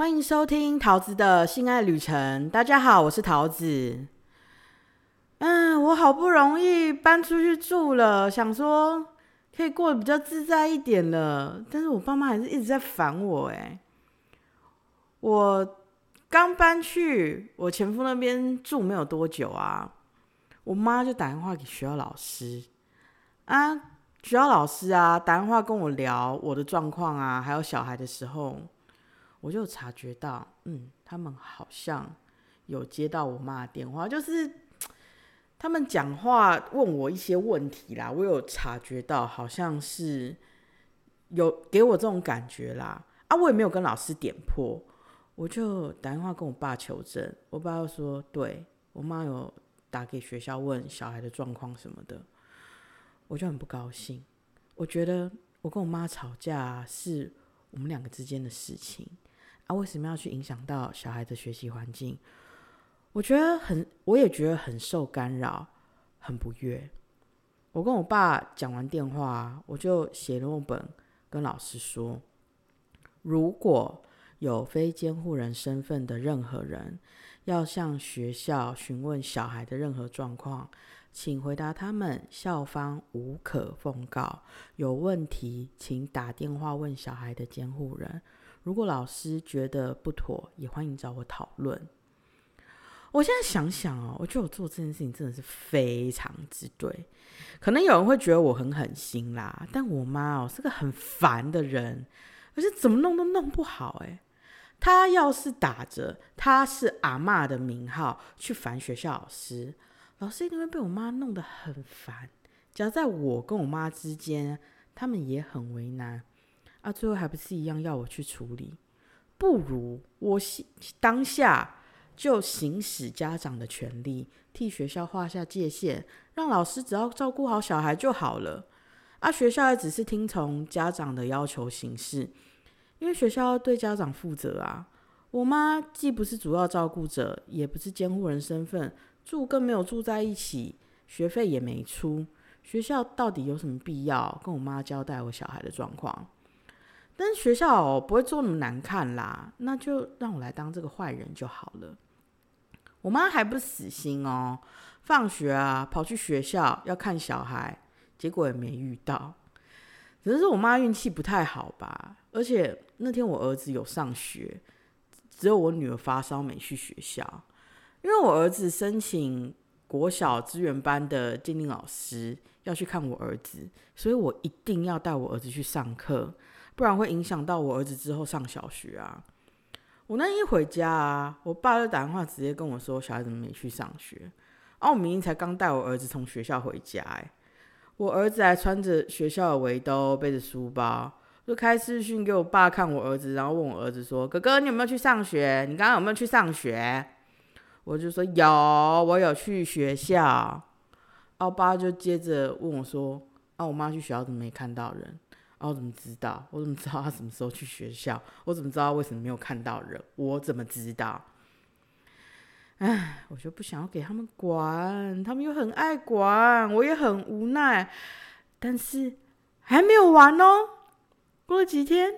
欢迎收听桃子的性爱旅程。大家好，我是桃子。嗯，我好不容易搬出去住了，想说可以过得比较自在一点了。但是我爸妈还是一直在烦我。哎，我刚搬去我前夫那边住没有多久啊，我妈就打电话给学校老师啊，学校老师啊打电话跟我聊我的状况啊，还有小孩的时候。我就察觉到，嗯，他们好像有接到我妈的电话，就是他们讲话问我一些问题啦，我有察觉到，好像是有给我这种感觉啦。啊，我也没有跟老师点破，我就打电话跟我爸求证，我爸又说，对我妈有打给学校问小孩的状况什么的，我就很不高兴。我觉得我跟我妈吵架是我们两个之间的事情。啊，为什么要去影响到小孩的学习环境？我觉得很，我也觉得很受干扰，很不悦。我跟我爸讲完电话，我就写了本跟老师说：如果有非监护人身份的任何人要向学校询问小孩的任何状况，请回答他们校方无可奉告。有问题，请打电话问小孩的监护人。如果老师觉得不妥，也欢迎找我讨论。我现在想想哦，我觉得我做这件事情真的是非常之对。可能有人会觉得我很狠心啦，但我妈哦是个很烦的人，而且怎么弄都弄不好。诶，她要是打着她是阿妈的名号去烦学校老师，老师一定会被我妈弄得很烦。夹在我跟我妈之间，他们也很为难。啊，最后还不是一样要我去处理？不如我当下就行使家长的权利，替学校画下界限，让老师只要照顾好小孩就好了。啊，学校也只是听从家长的要求行事，因为学校要对家长负责啊。我妈既不是主要照顾者，也不是监护人身份，住更没有住在一起，学费也没出。学校到底有什么必要跟我妈交代我小孩的状况？但是学校不会做那么难看啦，那就让我来当这个坏人就好了。我妈还不死心哦，放学啊跑去学校要看小孩，结果也没遇到。只是我妈运气不太好吧？而且那天我儿子有上学，只有我女儿发烧没去学校。因为我儿子申请国小资源班的鉴定老师要去看我儿子，所以我一定要带我儿子去上课。不然会影响到我儿子之后上小学啊！我那一回家啊，我爸就打电话直接跟我说，小孩怎么没去上学？啊，我明明才刚带我儿子从学校回家，哎，我儿子还穿着学校的围兜，背着书包，就开视讯给我爸看我儿子，然后问我儿子说：“哥哥，你有没有去上学？你刚刚有没有去上学？”我就说：“有，我有去学校。”我爸就接着问我说：“啊，我妈去学校怎么没看到人？”我怎么知道？我怎么知道他什么时候去学校？我怎么知道为什么没有看到人？我怎么知道？唉，我就不想要给他们管，他们又很爱管，我也很无奈。但是还没有完哦，过了几天，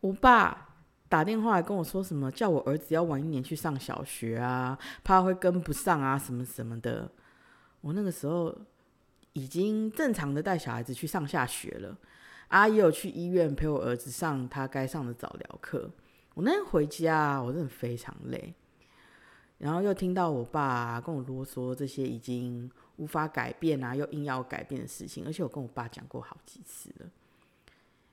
我爸打电话来跟我说什么，叫我儿子要晚一年去上小学啊，怕会跟不上啊，什么什么的。我那个时候已经正常的带小孩子去上下学了。阿姨有去医院陪我儿子上他该上的早疗课。我那天回家，我真的非常累，然后又听到我爸跟我啰嗦这些已经无法改变啊，又硬要改变的事情，而且我跟我爸讲过好几次了。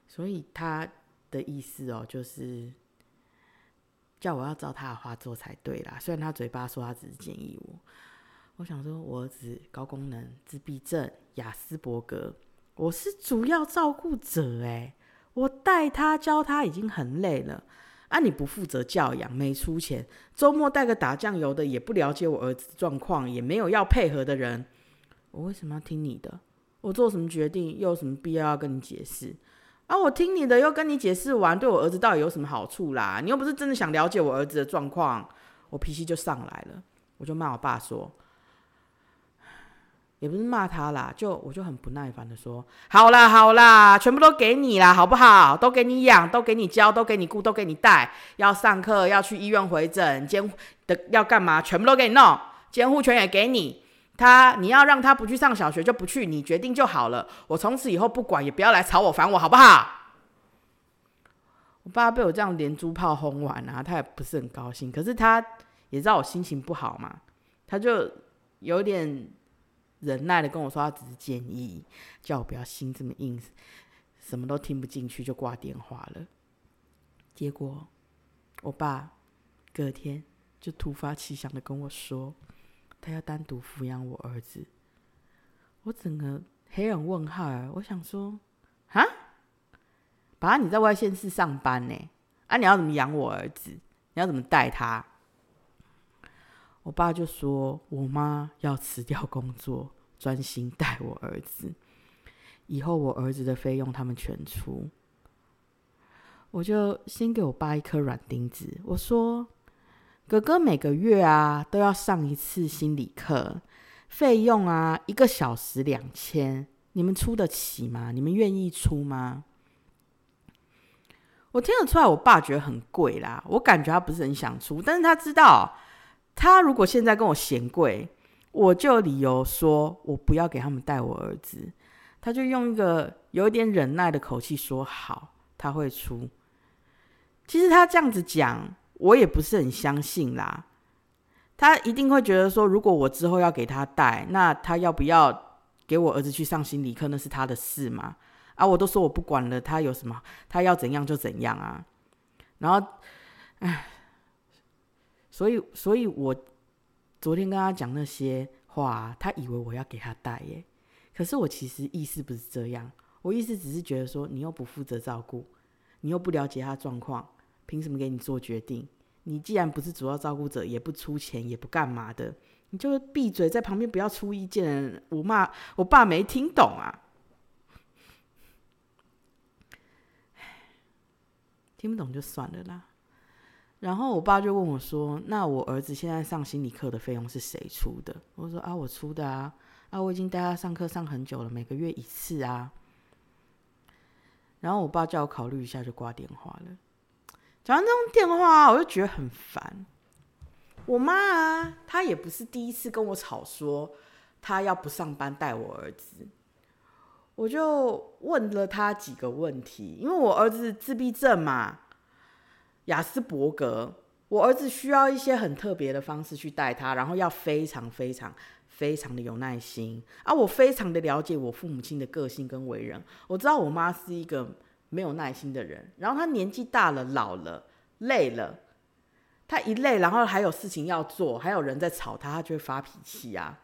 所以他的意思哦，就是叫我要照他的话做才对啦。虽然他嘴巴说他只是建议我，我想说我儿子高功能自闭症、雅斯伯格。我是主要照顾者哎，我带他教他已经很累了啊！你不负责教养，没出钱，周末带个打酱油的，也不了解我儿子状况，也没有要配合的人，我为什么要听你的？我做什么决定又有什么必要要跟你解释？啊，我听你的又跟你解释完，对我儿子到底有什么好处啦？你又不是真的想了解我儿子的状况，我脾气就上来了，我就骂我爸说。也不是骂他啦，就我就很不耐烦的说，好啦好啦，全部都给你啦，好不好？都给你养，都给你教，都给你顾，都给你带。要上课，要去医院回诊，监的要干嘛，全部都给你弄，监护权也给你。他你要让他不去上小学就不去，你决定就好了。我从此以后不管，也不要来吵我烦我，好不好？我爸被我这样连珠炮轰完啊，他也不是很高兴。可是他也知道我心情不好嘛，他就有点忍耐的跟我说，他只是建议，叫我不要心这么硬，什么都听不进去就挂电话了。结果我爸隔天就突发奇想的跟我说，他要单独抚养我儿子。我整个黑人问号，我想说，啊？爸，你在外县市上班呢？啊，你要怎么养我儿子？你要怎么带他？我爸就说：“我妈要辞掉工作，专心带我儿子。以后我儿子的费用他们全出。”我就先给我爸一颗软钉子，我说：“哥哥每个月啊都要上一次心理课，费用啊一个小时两千，你们出得起吗？你们愿意出吗？”我听得出来，我爸觉得很贵啦。我感觉他不是很想出，但是他知道，他如果现在跟我嫌贵，我就理由说我不要给他们带我儿子，他就用一个有一点忍耐的口气说好，他会出。其实他这样子讲，我也不是很相信啦。他一定会觉得说，如果我之后要给他带，那他要不要给我儿子去上心理课，那是他的事嘛。啊！我都说我不管了，他有什么，他要怎样就怎样啊。然后，唉，所以，所以我昨天跟他讲那些话，他以为我要给他带耶。可是我其实意思不是这样，我意思只是觉得说，你又不负责照顾，你又不了解他状况，凭什么给你做决定？你既然不是主要照顾者，也不出钱，也不干嘛的，你就闭嘴在旁边不要出意见。我骂我爸没听懂啊。听不懂就算了啦。然后我爸就问我说：“那我儿子现在上心理课的费用是谁出的？”我说：“啊，我出的啊，啊，我已经带他上课上很久了，每个月一次啊。”然后我爸叫我考虑一下，就挂电话了。讲完这种电话，我就觉得很烦。我妈啊，她也不是第一次跟我吵说她要不上班带我儿子。我就问了他几个问题，因为我儿子自闭症嘛，雅斯伯格，我儿子需要一些很特别的方式去带他，然后要非常非常非常的有耐心啊！我非常的了解我父母亲的个性跟为人，我知道我妈是一个没有耐心的人，然后她年纪大了，老了，累了，她一累，然后还有事情要做，还有人在吵她，她就会发脾气啊！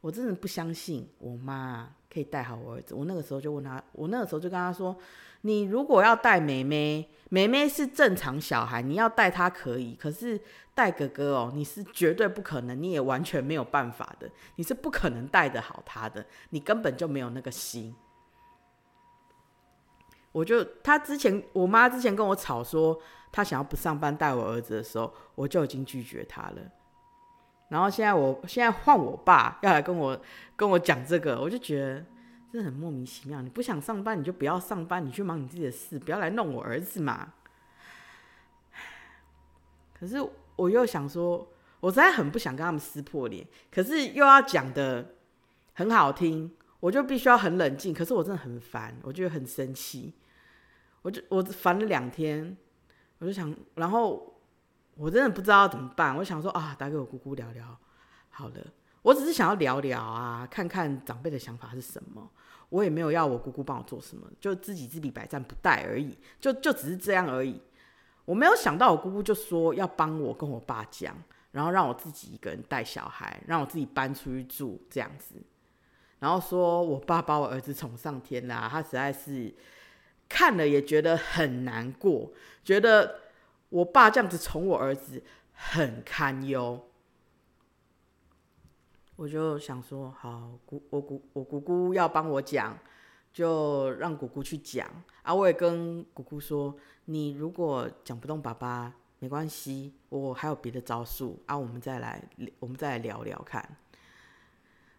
我真的不相信我妈。可以带好我儿子。我那个时候就问他，我那个时候就跟他说：“你如果要带妹妹，妹妹是正常小孩，你要带她可以。可是带哥哥哦，你是绝对不可能，你也完全没有办法的，你是不可能带得好他的，你根本就没有那个心。”我就他之前，我妈之前跟我吵说她想要不上班带我儿子的时候，我就已经拒绝她了。然后现在我现在换我爸要来跟我跟我讲这个，我就觉得真的很莫名其妙。你不想上班，你就不要上班，你去忙你自己的事，不要来弄我儿子嘛。可是我又想说，我实在很不想跟他们撕破脸，可是又要讲的很好听，我就必须要很冷静。可是我真的很烦，我觉得很生气，我就我烦了两天，我就想，然后。我真的不知道怎么办，我想说啊，打给我姑姑聊聊，好了，我只是想要聊聊啊，看看长辈的想法是什么。我也没有要我姑姑帮我做什么，就知己知彼，百战不殆而已，就就只是这样而已。我没有想到我姑姑就说要帮我跟我爸讲，然后让我自己一个人带小孩，让我自己搬出去住这样子，然后说我爸把我儿子宠上天啦，他实在是看了也觉得很难过，觉得。我爸这样子宠我儿子很堪忧，我就想说，好姑我姑我姑姑要帮我讲，就让姑姑去讲啊。我也跟姑姑说，你如果讲不动爸爸没关系，我还有别的招数啊。我们再来我们再来聊聊看。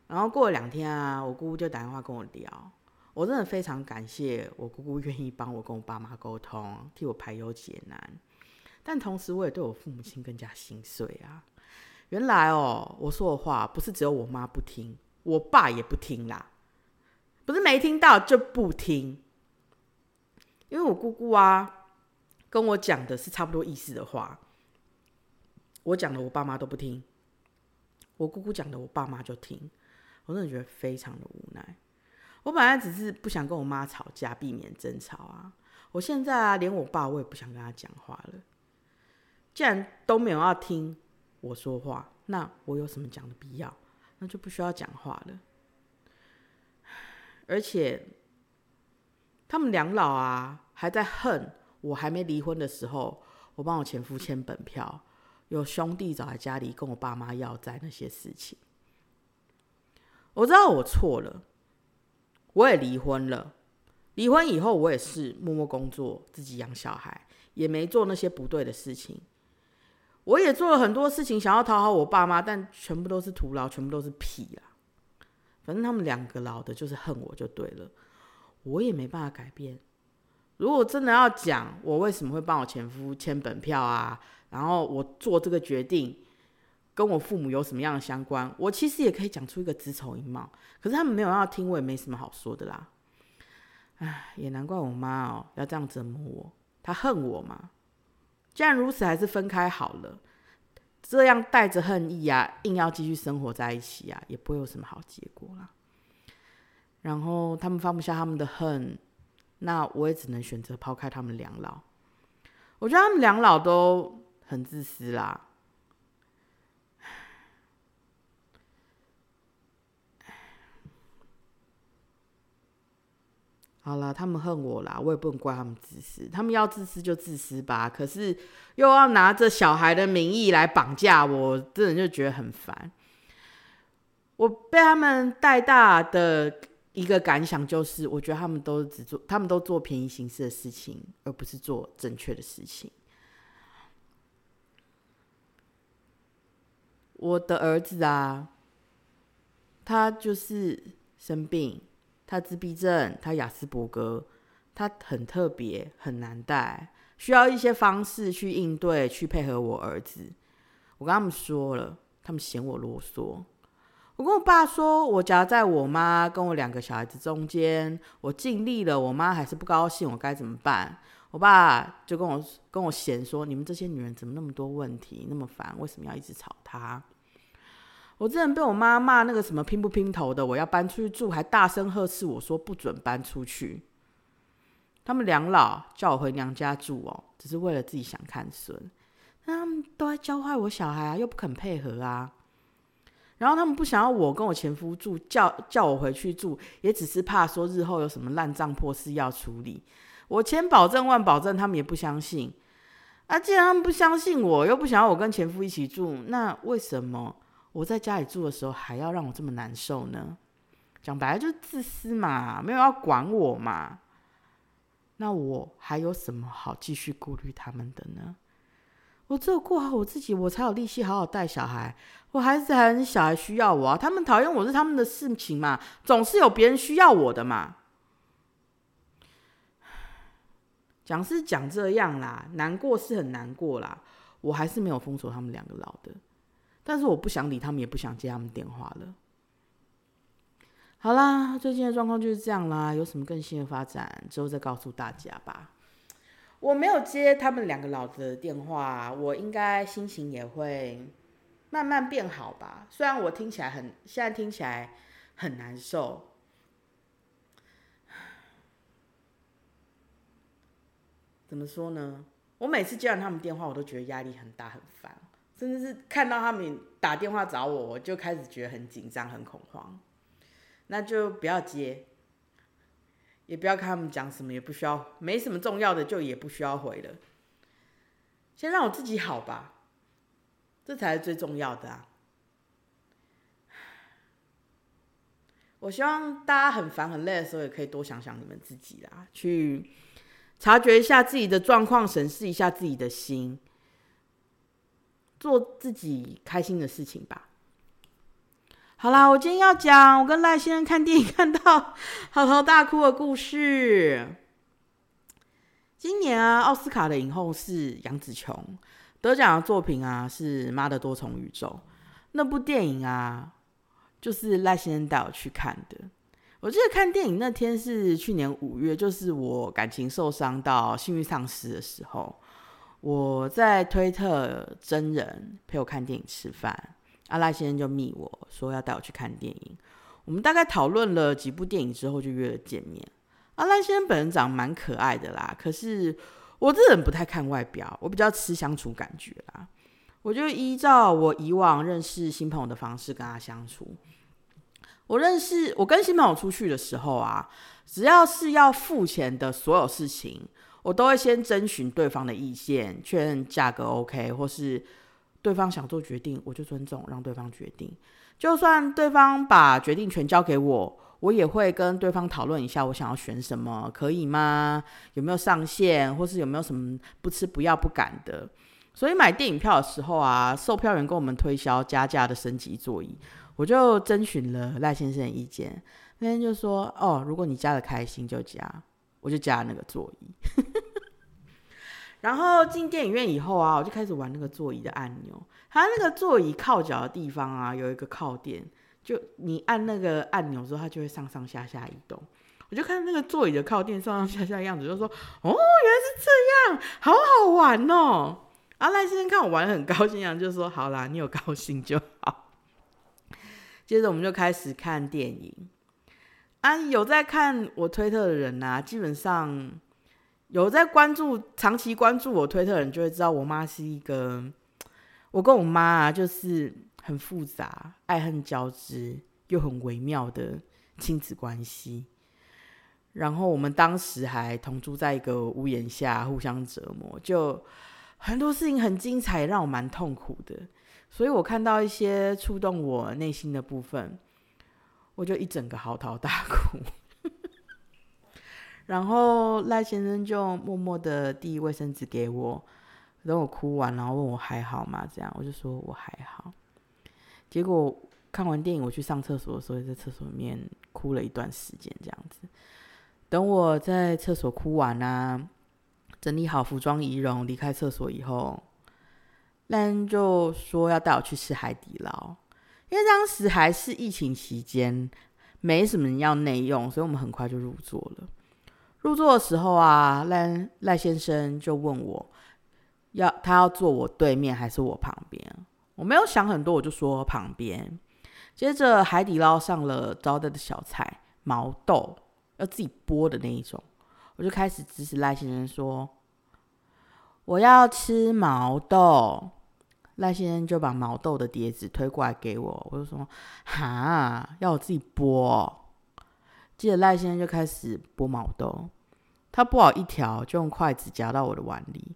然后过了两天啊，我姑姑就打电话跟我聊，我真的非常感谢我姑姑愿意帮我跟我爸妈沟通，替我排忧解难。但同时，我也对我父母亲更加心碎啊！原来哦，我说的话不是只有我妈不听，我爸也不听啦，不是没听到就不听。因为我姑姑啊，跟我讲的是差不多意思的话，我讲的我爸妈都不听，我姑姑讲的我爸妈就听，我真的觉得非常的无奈。我本来只是不想跟我妈吵架，避免争吵啊，我现在啊，连我爸我也不想跟他讲话了。既然都没有要听我说话，那我有什么讲的必要？那就不需要讲话了。而且他们两老啊，还在恨我还没离婚的时候，我帮我前夫签本票，有兄弟找来家里跟我爸妈要债那些事情。我知道我错了，我也离婚了。离婚以后，我也是默默工作，自己养小孩，也没做那些不对的事情。我也做了很多事情，想要讨好我爸妈，但全部都是徒劳，全部都是屁啦。反正他们两个老的，就是恨我就对了，我也没办法改变。如果真的要讲我为什么会帮我前夫签本票啊，然后我做这个决定跟我父母有什么样的相关，我其实也可以讲出一个子丑寅卯，可是他们没有要听，我也没什么好说的啦。唉，也难怪我妈哦要这样折磨我，她恨我嘛。既然如此，还是分开好了。这样带着恨意啊，硬要继续生活在一起啊，也不会有什么好结果啦。然后他们放不下他们的恨，那我也只能选择抛开他们两老。我觉得他们两老都很自私啦。好了，他们恨我啦，我也不能怪他们自私。他们要自私就自私吧，可是又要拿着小孩的名义来绑架我，真的就觉得很烦。我被他们带大的一个感想就是，我觉得他们都只做，他们都做便宜行事的事情，而不是做正确的事情。我的儿子啊，他就是生病。他自闭症，他雅斯伯格，他很特别，很难带，需要一些方式去应对，去配合我儿子。我跟他们说了，他们嫌我啰嗦。我跟我爸说，我夹在我妈跟我两个小孩子中间，我尽力了，我妈还是不高兴，我该怎么办？我爸就跟我跟我嫌说，你们这些女人怎么那么多问题，那么烦，为什么要一直吵他？我之前被我妈骂那个什么拼不拼头的，我要搬出去住，还大声呵斥我说不准搬出去。他们两老叫我回娘家住哦，只是为了自己想看孙，他们都在教坏我小孩啊，又不肯配合啊。然后他们不想要我跟我前夫住，叫叫我回去住，也只是怕说日后有什么烂账破事要处理。我千保证万保证，他们也不相信。啊，既然他们不相信我，又不想要我跟前夫一起住，那为什么？我在家里住的时候，还要让我这么难受呢？讲白了就是自私嘛，没有要管我嘛。那我还有什么好继续顾虑他们的呢？我只有过好我自己，我才有力气好好带小孩。我孩子还小孩需要我啊，他们讨厌我是他们的事情嘛，总是有别人需要我的嘛。讲是讲这样啦，难过是很难过啦，我还是没有封锁他们两个老的。但是我不想理他们，也不想接他们电话了。好啦，最近的状况就是这样啦。有什么更新的发展之后再告诉大家吧。我没有接他们两个老子的电话，我应该心情也会慢慢变好吧。虽然我听起来很，现在听起来很难受。怎么说呢？我每次接完他们电话，我都觉得压力很大，很烦。甚至是看到他们打电话找我，我就开始觉得很紧张、很恐慌。那就不要接，也不要看他们讲什么，也不需要，没什么重要的就也不需要回了。先让我自己好吧，这才是最重要的啊！我希望大家很烦、很累的时候，也可以多想想你们自己啦，去察觉一下自己的状况，审视一下自己的心。做自己开心的事情吧。好啦，我今天要讲我跟赖先生看电影看到 嚎啕大哭的故事。今年啊，奥斯卡的影后是杨紫琼，得奖的作品啊是《妈的多重宇宙》。那部电影啊，就是赖先生带我去看的。我记得看电影那天是去年五月，就是我感情受伤到性欲丧失的时候。我在推特真人陪我看电影吃饭，阿赖先生就密我说要带我去看电影。我们大概讨论了几部电影之后，就约了见面。阿赖先生本人长蛮可爱的啦，可是我这人不太看外表，我比较吃相处感觉啦。我就依照我以往认识新朋友的方式跟他相处。我认识我跟新朋友出去的时候啊，只要是要付钱的所有事情，我都会先征询对方的意见，确认价格 OK，或是对方想做决定，我就尊重让对方决定。就算对方把决定权交给我，我也会跟对方讨论一下，我想要选什么，可以吗？有没有上限，或是有没有什么不吃不要不敢的？所以买电影票的时候啊，售票员跟我们推销加价的升级座椅。我就征询了赖先生的意见，那天就说：“哦，如果你加的开心就加，我就加那个座椅。”然后进电影院以后啊，我就开始玩那个座椅的按钮。它那个座椅靠脚的地方啊，有一个靠垫，就你按那个按钮之后，它就会上上下下移动。我就看那个座椅的靠垫上上下下的样子，就说：“哦，原来是这样，好好玩哦！”啊，赖先生看我玩的很高兴啊，就说：“好啦，你有高兴就好。”接着我们就开始看电影啊，有在看我推特的人呐，基本上有在关注、长期关注我推特的人就会知道，我妈是一个，我跟我妈啊，就是很复杂、爱恨交织又很微妙的亲子关系。然后我们当时还同住在一个屋檐下，互相折磨，就很多事情很精彩，让我蛮痛苦的。所以我看到一些触动我内心的部分，我就一整个嚎啕大哭。然后赖先生就默默的递卫生纸给我，等我哭完，然后问我还好吗？这样我就说我还好。结果看完电影，我去上厕所的时候，在厕所里面哭了一段时间，这样子。等我在厕所哭完啊，整理好服装仪容，离开厕所以后。赖恩就说要带我去吃海底捞，因为当时还是疫情期间，没什么人要内用，所以我们很快就入座了。入座的时候啊，赖赖先生就问我，要他要坐我对面还是我旁边？我没有想很多，我就说旁边。接着海底捞上了招待的小菜毛豆，要自己剥的那一种，我就开始指使赖先生说。我要吃毛豆，赖先生就把毛豆的碟子推过来给我，我就说：“哈，要我自己剥。”接着赖先生就开始剥毛豆，他剥好一条就用筷子夹到我的碗里，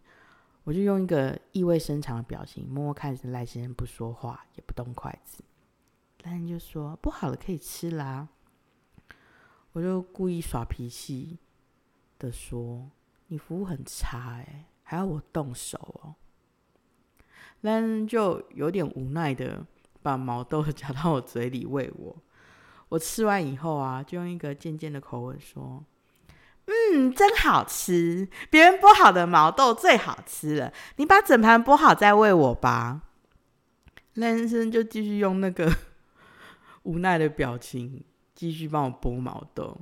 我就用一个意味深长的表情默默看着赖先生不说话也不动筷子。赖先生就说：“剥好了可以吃啦。”我就故意耍脾气的说：“你服务很差哎。”还要我动手哦，那就有点无奈的把毛豆 夹到我嘴里喂我。我吃完以后啊，就用一个渐渐的口吻说：“嗯，真好吃，别人剥好的毛豆最好吃了。你把整盘剥好再喂我吧。”赖先生就继续用那个 无奈的表情继续帮我剥毛豆。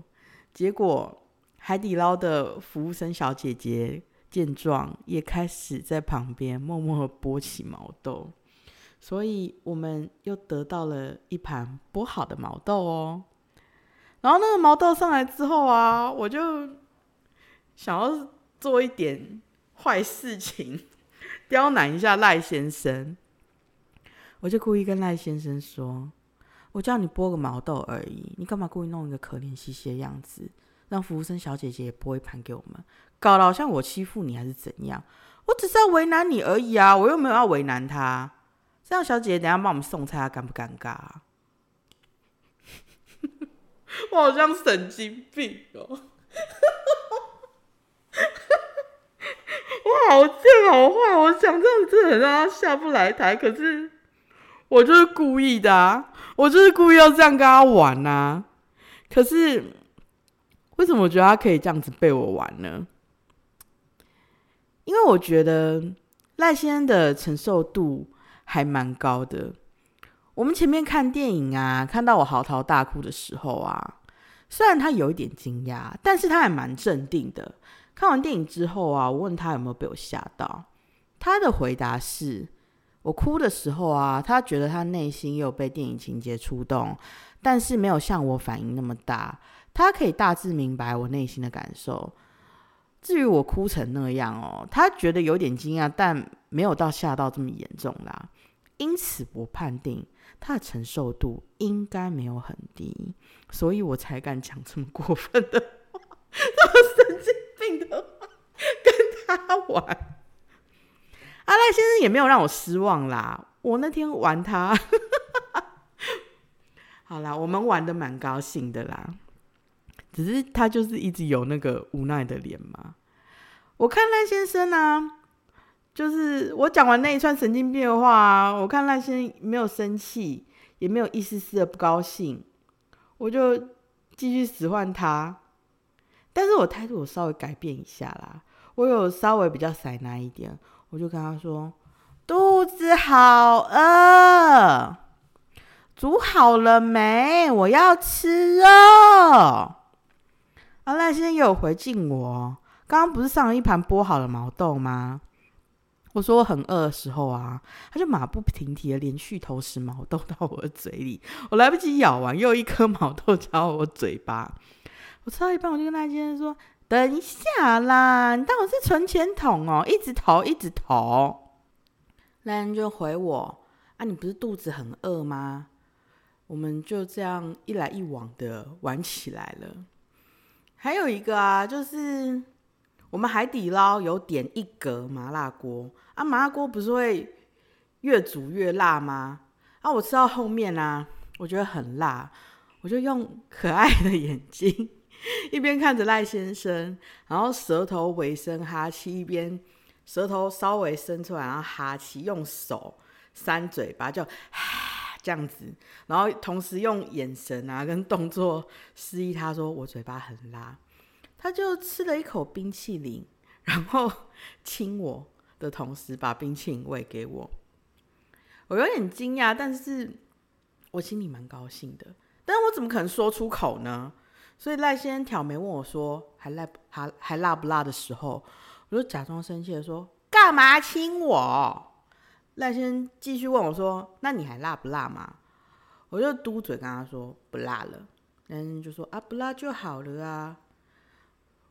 结果海底捞的服务生小姐姐。见状，也开始在旁边默默剥起毛豆，所以我们又得到了一盘剥好的毛豆哦。然后那个毛豆上来之后啊，我就想要做一点坏事情，刁难一下赖先生。我就故意跟赖先生说：“我叫你剥个毛豆而已，你干嘛故意弄一个可怜兮兮的样子，让服务生小姐姐也剥一盘给我们？”搞得好像我欺负你还是怎样？我只是要为难你而已啊！我又没有要为难他。这样，小姐姐等下帮我们送菜，尴不尴尬？我好像神经病哦！我好贱好坏，我想这样子很让他下不来台，可是我就是故意的啊，我就是故意要这样跟他玩呐。可是为什么我觉得他可以这样子被我玩呢？因为我觉得赖先生的承受度还蛮高的。我们前面看电影啊，看到我嚎啕大哭的时候啊，虽然他有一点惊讶，但是他还蛮镇定的。看完电影之后啊，我问他有没有被我吓到，他的回答是：我哭的时候啊，他觉得他内心也有被电影情节触动，但是没有像我反应那么大。他可以大致明白我内心的感受。至于我哭成那样哦，他觉得有点惊讶，但没有到吓到这么严重啦。因此，我判定。他的承受度应该没有很低，所以我才敢讲这么过分的话，这么神经病的话跟他玩。阿赖先生也没有让我失望啦，我那天玩他，好啦，我们玩的蛮高兴的啦，只是他就是一直有那个无奈的脸嘛。我看赖先生呢。就是我讲完那一串神经病的话，我看赖先生没有生气，也没有一丝丝的不高兴，我就继续使唤他。但是我态度有稍微改变一下啦，我有稍微比较塞奶一点，我就跟他说：“肚子好饿，煮好了没？我要吃肉。”啊，赖先生有回敬我，刚刚不是上了一盘剥好的毛豆吗？我说我很饿的时候啊，他就马不停蹄的连续投食毛豆到我的嘴里，我来不及咬完，又一颗毛豆到我嘴巴。我吃到一半，我就跟那先生说：“等一下啦，你当我是存钱筒哦，一直投，一直投。”那人就回我：“啊，你不是肚子很饿吗？”我们就这样一来一往的玩起来了。还有一个啊，就是我们海底捞有点一格麻辣锅。啊，麻辣锅不是会越煮越辣吗？啊，我吃到后面啊，我觉得很辣，我就用可爱的眼睛 一边看着赖先生，然后舌头微伸哈气，一边舌头稍微伸出来，然后哈气，用手扇嘴巴，就 这样子，然后同时用眼神啊跟动作示意他说我嘴巴很辣，他就吃了一口冰淇淋，然后亲我。的同时，把冰淇淋喂给我，我有点惊讶，但是我心里蛮高兴的。但是我怎么可能说出口呢？所以赖先生挑眉问我说：“还辣还还辣不辣？”的时候，我就假装生气的说：“干嘛亲我？”赖先生继续问我说：“那你还辣不辣嘛？”我就嘟嘴跟他说：“不辣了。”赖先生就说：“啊，不辣就好了啊。”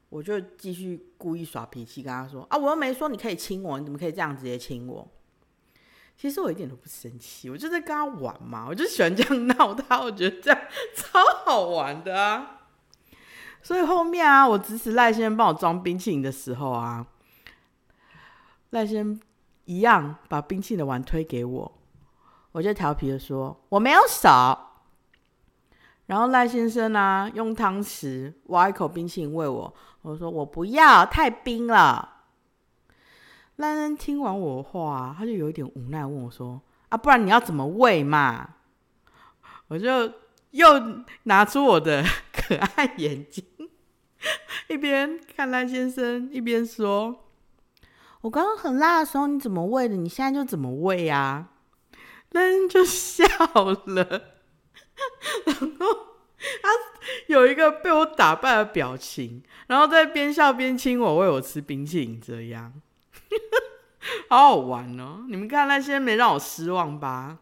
我就继续故意耍脾气跟他说：“啊，我又没说你可以亲我，你怎么可以这样直接亲我？”其实我一点都不生气，我就在跟他玩嘛，我就喜欢这样闹他，我觉得这样 超好玩的啊。所以后面啊，我指使赖先生帮我装冰淇淋的时候啊，赖先生一样把冰淇淋的碗推给我，我就调皮的说：“我没有手。”然后赖先生呢，用汤匙挖一口冰淇淋喂我。我说我不要，太冰了。赖先生听完我话，他就有一点无奈，问我说：“啊，不然你要怎么喂嘛？”我就又拿出我的 可爱眼睛，一边看赖先生，一边说：“我刚刚很辣的时候，你怎么喂的？你现在就怎么喂呀？”赖先生就笑了。然后有一个被我打败的表情，然后在边笑边亲我，喂我吃冰淇淋，这样 好好玩哦！你们看那些没让我失望吧？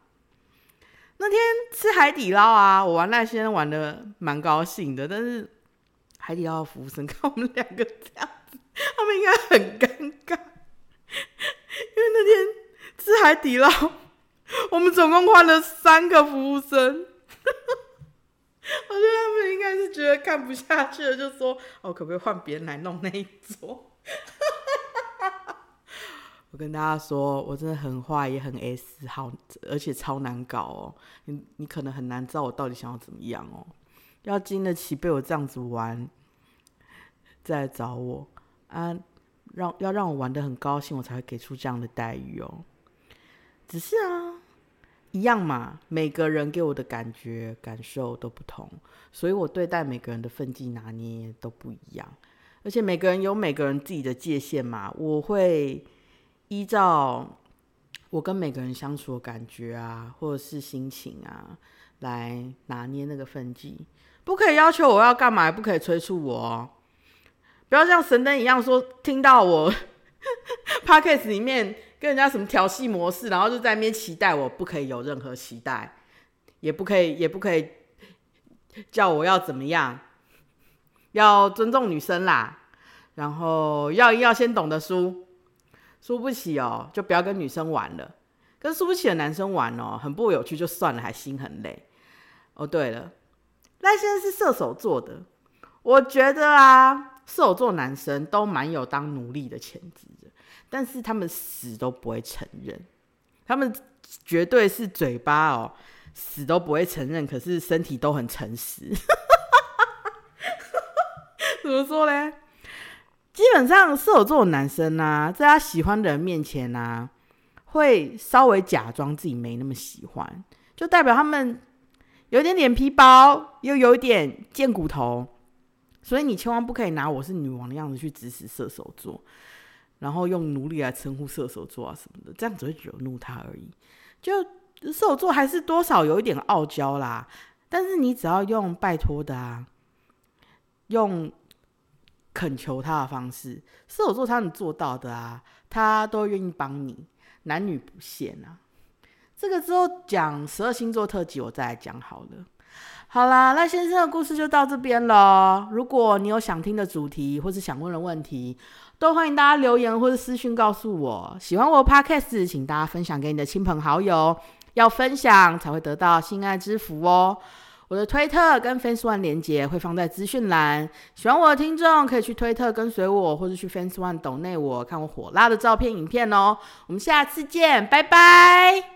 那天吃海底捞啊，我玩那些玩的蛮高兴的，但是海底捞服务生 看我们两个这样子，他们应该很尴尬，因为那天吃海底捞，我们总共换了三个服务生。我觉得他们应该是觉得看不下去了，就说：“哦，可不可以换别人来弄那一桌？” 我跟大家说，我真的很坏，也很 S，好，而且超难搞哦。你你可能很难知道我到底想要怎么样哦。要经得起被我这样子玩，再来找我啊，让要让我玩的很高兴，我才会给出这样的待遇哦。只是啊。一样嘛，每个人给我的感觉感受都不同，所以我对待每个人的分际拿捏都不一样，而且每个人有每个人自己的界限嘛，我会依照我跟每个人相处的感觉啊，或者是心情啊，来拿捏那个分际，不可以要求我要干嘛，也不可以催促我哦。不要像神灯一样说，听到我 podcast 里面跟人家什么调戏模式，然后就在那边期待我，不可以有任何期待，也不可以，也不可以叫我要怎么样，要尊重女生啦，然后要要先懂得输，输不起哦，就不要跟女生玩了，跟输不起的男生玩哦，很不有趣，就算了，还心很累。哦，对了，赖先生是射手座的，我觉得啊。射手座男生都蛮有当奴隶的潜质，但是他们死都不会承认，他们绝对是嘴巴哦死都不会承认，可是身体都很诚实。怎么说呢？基本上射手座的男生呢，在他喜欢的人面前呢，会稍微假装自己没那么喜欢，就代表他们有点脸皮薄，又有点贱骨头。所以你千万不可以拿我是女王的样子去指使射手座，然后用奴隶来称呼射手座啊什么的，这样只会惹怒他而已。就射手座还是多少有一点傲娇啦，但是你只要用拜托的啊，用恳求他的方式，射手座他能做到的啊，他都愿意帮你，男女不限啊。这个之后讲十二星座特辑，我再来讲好了。好啦，赖先生的故事就到这边了。如果你有想听的主题或是想问的问题，都欢迎大家留言或者私讯告诉我。喜欢我的 podcast，请大家分享给你的亲朋好友，要分享才会得到心爱之福哦。我的推特跟 Fans One 连接会放在资讯栏，喜欢我的听众可以去推特跟随我，或者去 Fans One 抖内我看我火辣的照片影片哦。我们下次见，拜拜。